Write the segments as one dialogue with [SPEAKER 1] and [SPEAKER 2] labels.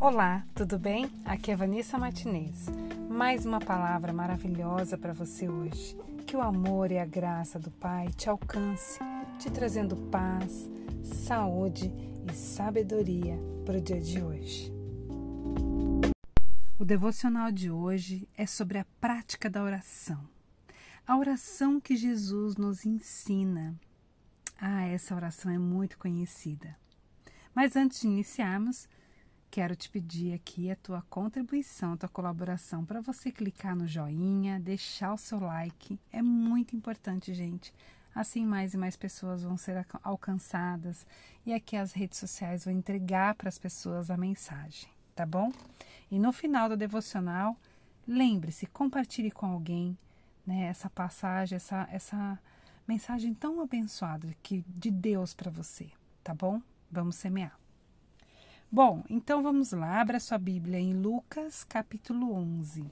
[SPEAKER 1] Olá, tudo bem? Aqui é Vanessa Martinez. Mais uma palavra maravilhosa para você hoje. Que o amor e a graça do Pai te alcance, te trazendo paz, saúde e sabedoria para o dia de hoje. O devocional de hoje é sobre a prática da oração. A oração que Jesus nos ensina. Ah, essa oração é muito conhecida. Mas antes de iniciarmos, quero te pedir aqui a tua contribuição, a tua colaboração para você clicar no joinha, deixar o seu like. É muito importante, gente. Assim mais e mais pessoas vão ser alcançadas e aqui as redes sociais vão entregar para as pessoas a mensagem, tá bom? E no final do devocional, lembre-se, compartilhe com alguém né, essa passagem, essa, essa mensagem tão abençoada que de Deus para você, tá bom? Vamos semear. Bom, então vamos lá, abra sua Bíblia em Lucas capítulo 11.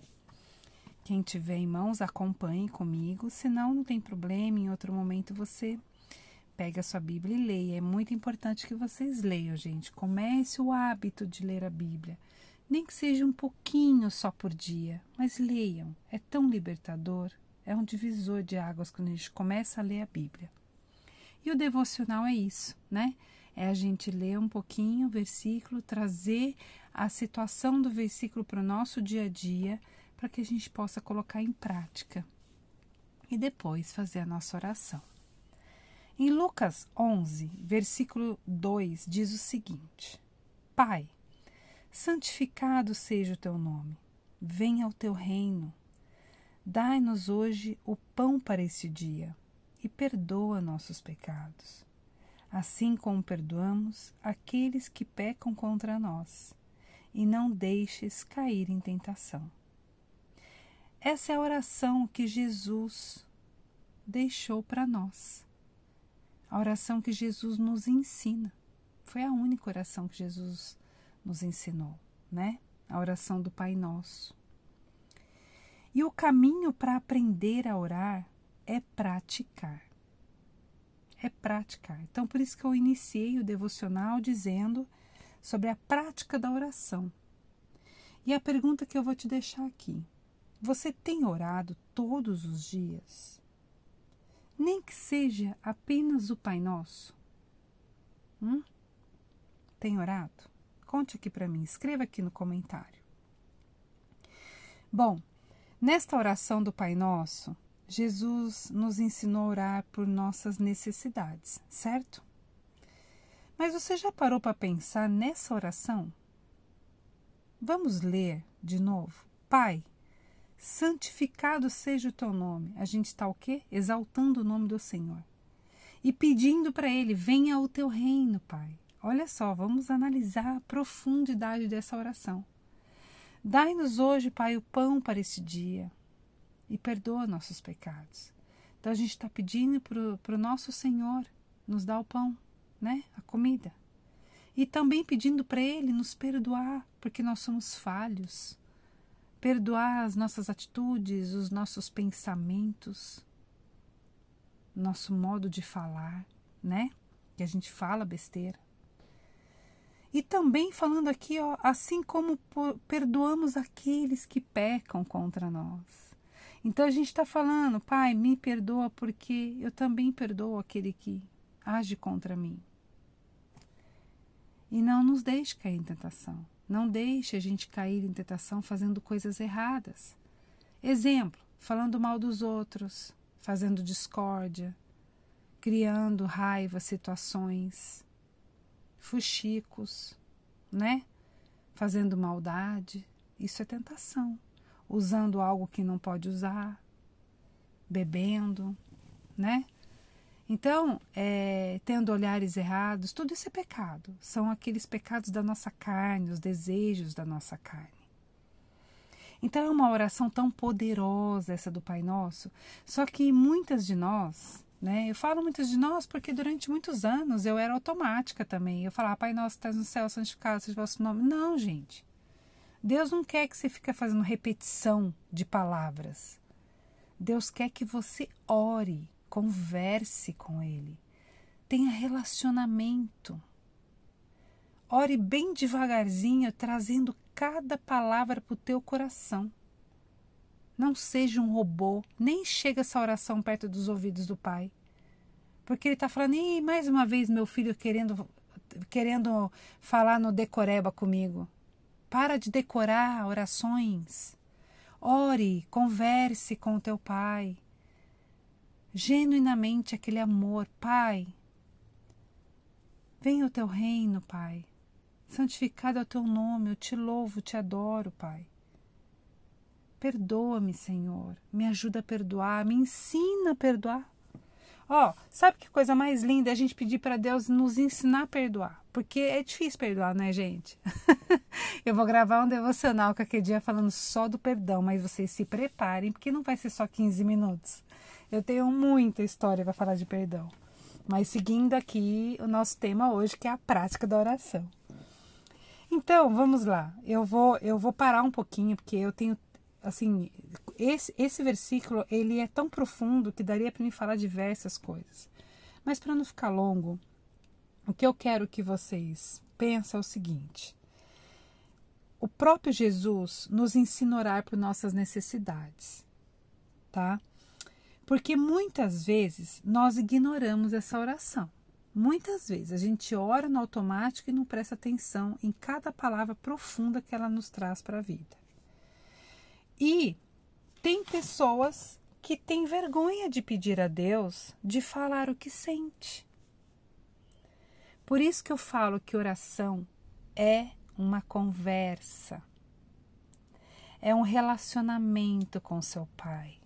[SPEAKER 1] Quem tiver em mãos, acompanhe comigo, senão não tem problema, em outro momento você pega a sua Bíblia e leia. É muito importante que vocês leiam, gente. Comece o hábito de ler a Bíblia. Nem que seja um pouquinho só por dia, mas leiam. É tão libertador, é um divisor de águas quando a gente começa a ler a Bíblia. E o devocional é isso, né? É a gente ler um pouquinho o versículo, trazer a situação do versículo para o nosso dia a dia, para que a gente possa colocar em prática e depois fazer a nossa oração. Em Lucas 11, versículo 2, diz o seguinte: Pai, santificado seja o teu nome, venha o teu reino. Dai-nos hoje o pão para esse dia e perdoa nossos pecados assim como perdoamos aqueles que pecam contra nós, e não deixes cair em tentação. Essa é a oração que Jesus deixou para nós. A oração que Jesus nos ensina. Foi a única oração que Jesus nos ensinou, né? A oração do Pai Nosso. E o caminho para aprender a orar é praticar é praticar. Então, por isso que eu iniciei o devocional dizendo sobre a prática da oração. E a pergunta que eu vou te deixar aqui: você tem orado todos os dias? Nem que seja apenas o Pai Nosso? Hum? Tem orado? Conte aqui para mim, escreva aqui no comentário. Bom, nesta oração do Pai Nosso, Jesus nos ensinou a orar por nossas necessidades, certo? Mas você já parou para pensar nessa oração? Vamos ler de novo. Pai, santificado seja o teu nome. A gente está o quê? Exaltando o nome do Senhor. E pedindo para Ele, venha o teu reino, Pai. Olha só, vamos analisar a profundidade dessa oração. Dai-nos hoje, Pai, o pão para esse dia e perdoa nossos pecados. Então a gente está pedindo para o nosso Senhor nos dar o pão, né? A comida. E também pedindo para Ele nos perdoar, porque nós somos falhos. Perdoar as nossas atitudes, os nossos pensamentos, nosso modo de falar, né? Que a gente fala besteira. E também falando aqui, ó, assim como perdoamos aqueles que pecam contra nós. Então a gente está falando, Pai, me perdoa porque eu também perdoo aquele que age contra mim. E não nos deixe cair em tentação. Não deixe a gente cair em tentação fazendo coisas erradas. Exemplo, falando mal dos outros, fazendo discórdia, criando raiva, situações, fuxicos, né? Fazendo maldade. Isso é tentação usando algo que não pode usar, bebendo, né? Então, é, tendo olhares errados, tudo isso é pecado. São aqueles pecados da nossa carne, os desejos da nossa carne. Então, é uma oração tão poderosa essa do Pai Nosso, só que muitas de nós, né? Eu falo muitas de nós porque durante muitos anos eu era automática também. Eu falava, Pai Nosso, estás no céu, santificado seja o vosso nome. Não, gente. Deus não quer que você fique fazendo repetição de palavras. Deus quer que você ore, converse com Ele, tenha relacionamento. ore bem devagarzinho, trazendo cada palavra para o teu coração. Não seja um robô, nem chega essa oração perto dos ouvidos do Pai. Porque ele está falando, e mais uma vez meu filho querendo, querendo falar no decoreba comigo. Para de decorar orações. Ore, converse com o teu Pai. Genuinamente aquele amor, Pai. Venha o teu reino, Pai. Santificado é o teu nome, eu te louvo, te adoro, Pai. Perdoa-me, Senhor. Me ajuda a perdoar, me ensina a perdoar. Ó, sabe que coisa mais linda é a gente pedir para Deus nos ensinar a perdoar? Porque é difícil perdoar, né, gente? Eu vou gravar um devocional aquele dia falando só do perdão, mas vocês se preparem, porque não vai ser só 15 minutos. Eu tenho muita história para falar de perdão. Mas seguindo aqui o nosso tema hoje, que é a prática da oração. Então, vamos lá. Eu vou eu vou parar um pouquinho porque eu tenho assim, esse, esse versículo ele é tão profundo que daria para me falar diversas coisas. Mas para não ficar longo, o que eu quero que vocês pensem é o seguinte: o próprio Jesus nos ensina a orar por nossas necessidades, tá? Porque muitas vezes nós ignoramos essa oração. Muitas vezes a gente ora no automático e não presta atenção em cada palavra profunda que ela nos traz para a vida. E tem pessoas que têm vergonha de pedir a Deus, de falar o que sente. Por isso que eu falo que oração é uma conversa, é um relacionamento com seu pai.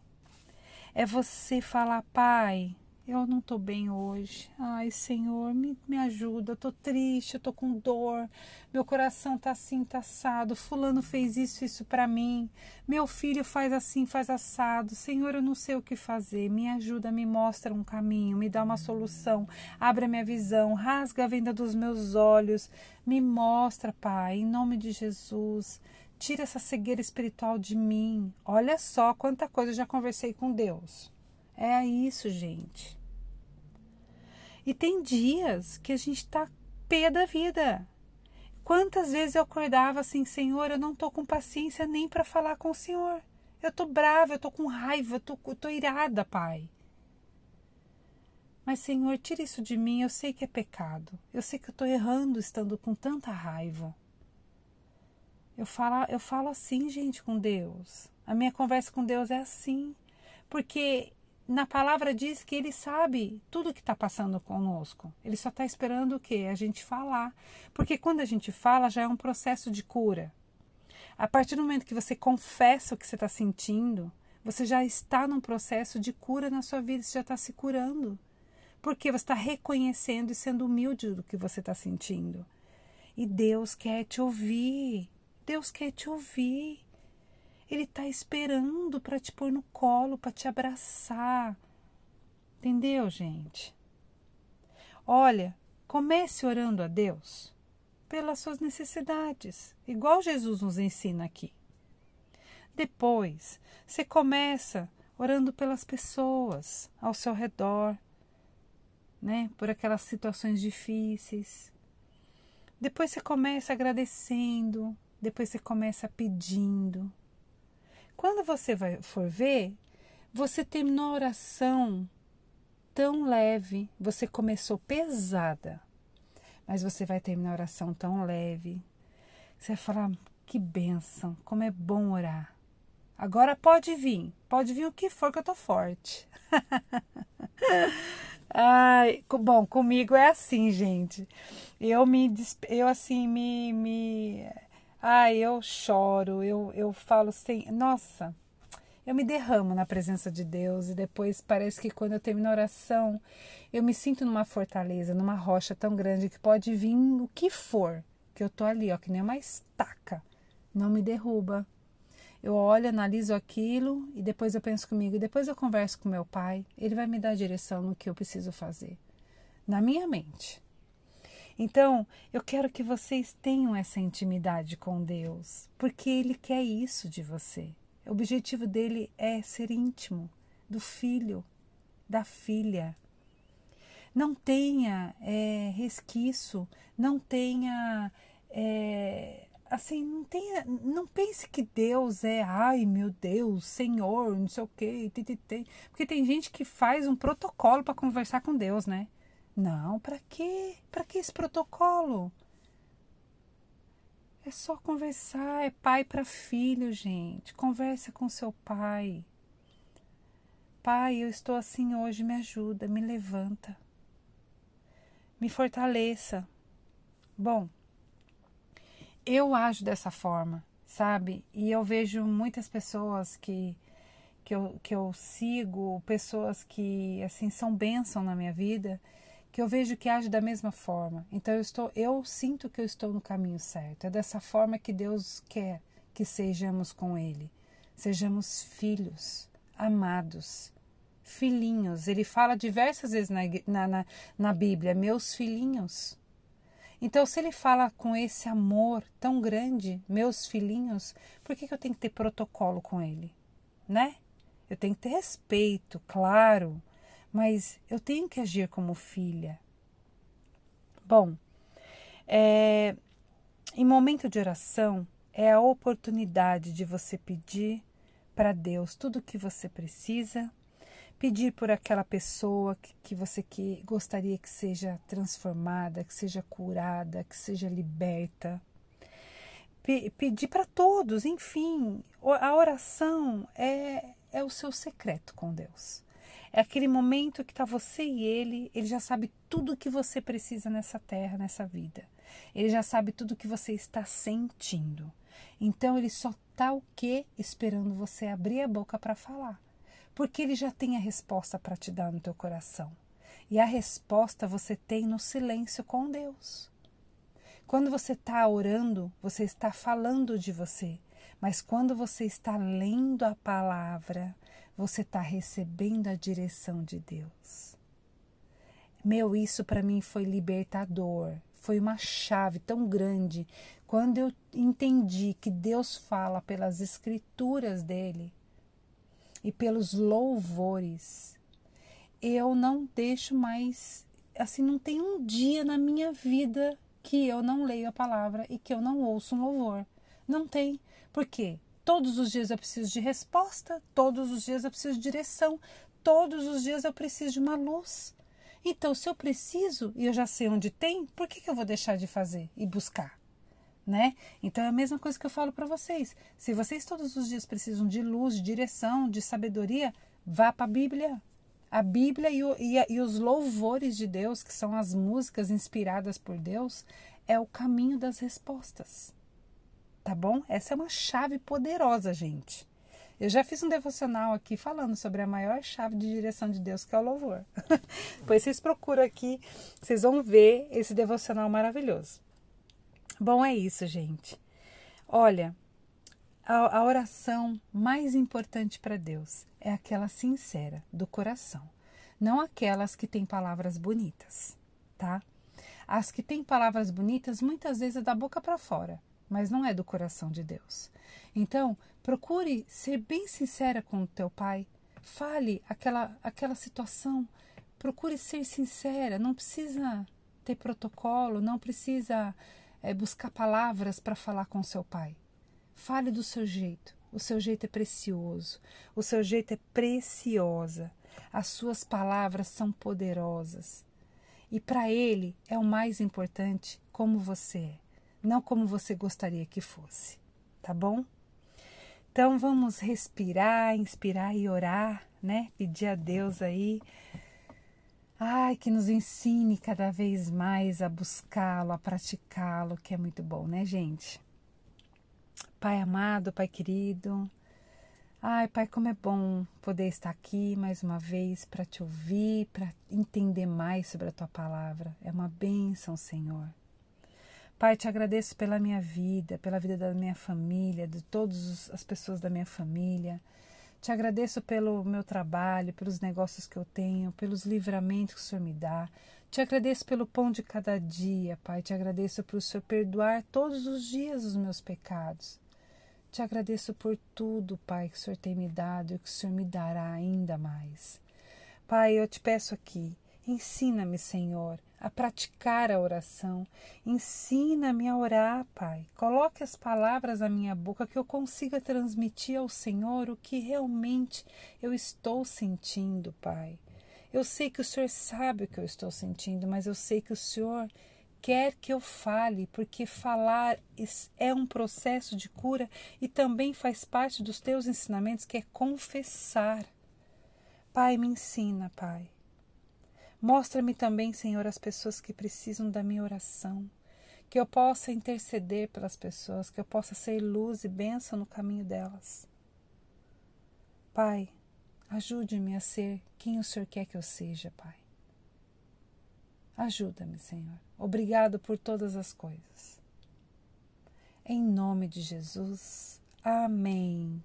[SPEAKER 1] É você falar, pai, eu não estou bem hoje. Ai, Senhor, me, me ajuda. Tô triste, tô com dor. Meu coração tá assim, tá assado. Fulano fez isso, isso para mim. Meu filho faz assim, faz assado. Senhor, eu não sei o que fazer. Me ajuda, me mostra um caminho, me dá uma solução. Abre a minha visão, rasga a venda dos meus olhos. Me mostra, Pai, em nome de Jesus. Tira essa cegueira espiritual de mim. Olha só quanta coisa eu já conversei com Deus. É isso, gente. E tem dias que a gente tá pé da vida. Quantas vezes eu acordava assim, Senhor, eu não tô com paciência nem para falar com o Senhor. Eu tô brava, eu tô com raiva, eu tô, eu tô irada, Pai. Mas, Senhor, tira isso de mim. Eu sei que é pecado. Eu sei que eu tô errando estando com tanta raiva. Eu falo, eu falo assim, gente, com Deus. A minha conversa com Deus é assim. Porque na palavra diz que ele sabe tudo o que está passando conosco. Ele só está esperando o quê? A gente falar. Porque quando a gente fala, já é um processo de cura. A partir do momento que você confessa o que você está sentindo, você já está num processo de cura na sua vida, você já está se curando. Porque você está reconhecendo e sendo humilde do que você está sentindo. E Deus quer te ouvir. Deus quer te ouvir. Ele está esperando para te pôr no colo, para te abraçar. Entendeu, gente? Olha, comece orando a Deus pelas suas necessidades, igual Jesus nos ensina aqui. Depois, você começa orando pelas pessoas ao seu redor, né? Por aquelas situações difíceis. Depois você começa agradecendo, depois você começa pedindo. Quando você vai, for ver, você terminou a oração tão leve, você começou pesada, mas você vai terminar a oração tão leve. Você vai falar: que benção, como é bom orar. Agora pode vir, pode vir o que for que eu tô forte. Ai, bom, comigo é assim, gente. Eu me, eu assim, me, me Ai, eu choro, eu, eu falo assim, nossa, eu me derramo na presença de Deus e depois parece que quando eu termino a oração, eu me sinto numa fortaleza, numa rocha tão grande que pode vir o que for, que eu tô ali, ó, que nem uma estaca, não me derruba. Eu olho, analiso aquilo e depois eu penso comigo, e depois eu converso com meu pai, ele vai me dar direção no que eu preciso fazer. Na minha mente. Então, eu quero que vocês tenham essa intimidade com Deus, porque Ele quer isso de você. O objetivo dele é ser íntimo do filho, da filha. não tenha é, resquício, não tenha. É, assim, não tenha. Não pense que Deus é, ai meu Deus, Senhor, não sei o quê, porque tem gente que faz um protocolo para conversar com Deus, né? Não, para quê? Para que esse protocolo? É só conversar, é pai para filho, gente. Conversa com seu pai. Pai, eu estou assim hoje, me ajuda, me levanta. Me fortaleça. Bom, eu ajo dessa forma, sabe? E eu vejo muitas pessoas que que eu, que eu sigo, pessoas que assim são bênção na minha vida, que eu vejo que age da mesma forma. Então eu estou, eu sinto que eu estou no caminho certo. É dessa forma que Deus quer que sejamos com Ele. Sejamos filhos, amados, filhinhos. Ele fala diversas vezes na, na, na, na Bíblia, meus filhinhos. Então, se ele fala com esse amor tão grande, meus filhinhos, por que, que eu tenho que ter protocolo com ele? Né? Eu tenho que ter respeito, claro, mas eu tenho que agir como filha. Bom, é, em momento de oração é a oportunidade de você pedir para Deus tudo o que você precisa, pedir por aquela pessoa que, que você que gostaria que seja transformada, que seja curada, que seja liberta. pedir para todos, enfim, a oração é, é o seu secreto com Deus. É aquele momento que está você e ele, ele já sabe tudo o que você precisa nessa terra, nessa vida. Ele já sabe tudo o que você está sentindo. Então ele só está o que esperando você abrir a boca para falar. Porque ele já tem a resposta para te dar no teu coração. E a resposta você tem no silêncio com Deus. Quando você está orando, você está falando de você. Mas quando você está lendo a palavra, você está recebendo a direção de Deus. Meu, isso para mim foi libertador. Foi uma chave tão grande quando eu entendi que Deus fala pelas escrituras dele e pelos louvores. Eu não deixo mais, assim, não tem um dia na minha vida que eu não leio a palavra e que eu não ouço um louvor. Não tem. Por quê? Todos os dias eu preciso de resposta, todos os dias eu preciso de direção, todos os dias eu preciso de uma luz. Então, se eu preciso e eu já sei onde tem, por que, que eu vou deixar de fazer e buscar? Né? Então é a mesma coisa que eu falo para vocês. Se vocês todos os dias precisam de luz, de direção, de sabedoria, vá para a Bíblia. A Bíblia e, o, e, a, e os louvores de Deus, que são as músicas inspiradas por Deus, é o caminho das respostas tá bom? Essa é uma chave poderosa, gente. Eu já fiz um devocional aqui falando sobre a maior chave de direção de Deus, que é o louvor. pois vocês procuram aqui, vocês vão ver esse devocional maravilhoso. Bom, é isso, gente. Olha, a, a oração mais importante para Deus é aquela sincera, do coração. Não aquelas que têm palavras bonitas, tá? As que têm palavras bonitas muitas vezes é da boca para fora mas não é do coração de Deus. Então, procure ser bem sincera com o teu pai. Fale aquela, aquela situação. Procure ser sincera. Não precisa ter protocolo, não precisa é, buscar palavras para falar com seu pai. Fale do seu jeito. O seu jeito é precioso. O seu jeito é preciosa. As suas palavras são poderosas. E para ele é o mais importante como você é não como você gostaria que fosse, tá bom? Então vamos respirar, inspirar e orar, né? Pedir a Deus aí, ai, que nos ensine cada vez mais a buscá-lo, a praticá-lo, que é muito bom, né, gente? Pai amado, Pai querido, ai, Pai, como é bom poder estar aqui mais uma vez para te ouvir, para entender mais sobre a tua palavra. É uma bênção, Senhor. Pai, te agradeço pela minha vida, pela vida da minha família, de todas as pessoas da minha família. Te agradeço pelo meu trabalho, pelos negócios que eu tenho, pelos livramentos que o Senhor me dá. Te agradeço pelo pão de cada dia, Pai. Te agradeço por o Senhor perdoar todos os dias os meus pecados. Te agradeço por tudo, Pai, que o Senhor tem me dado e que o Senhor me dará ainda mais. Pai, eu te peço aqui Ensina-me, Senhor, a praticar a oração. Ensina-me a orar, Pai. Coloque as palavras na minha boca que eu consiga transmitir ao Senhor o que realmente eu estou sentindo, Pai. Eu sei que o Senhor sabe o que eu estou sentindo, mas eu sei que o Senhor quer que eu fale, porque falar é um processo de cura e também faz parte dos teus ensinamentos, que é confessar. Pai, me ensina, Pai. Mostra-me também, Senhor, as pessoas que precisam da minha oração, que eu possa interceder pelas pessoas, que eu possa ser luz e bênção no caminho delas. Pai, ajude-me a ser quem o Senhor quer que eu seja, Pai. Ajuda-me, Senhor. Obrigado por todas as coisas. Em nome de Jesus. Amém.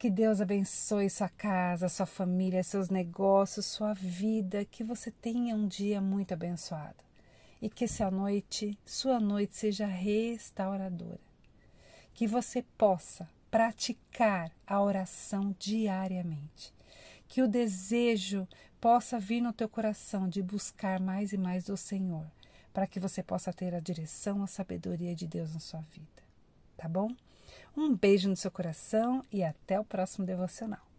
[SPEAKER 1] Que Deus abençoe sua casa, sua família, seus negócios, sua vida. Que você tenha um dia muito abençoado. E que essa noite, sua noite, seja restauradora. Que você possa praticar a oração diariamente. Que o desejo possa vir no teu coração de buscar mais e mais do Senhor, para que você possa ter a direção, a sabedoria de Deus na sua vida. Tá bom? Um beijo no seu coração e até o próximo devocional.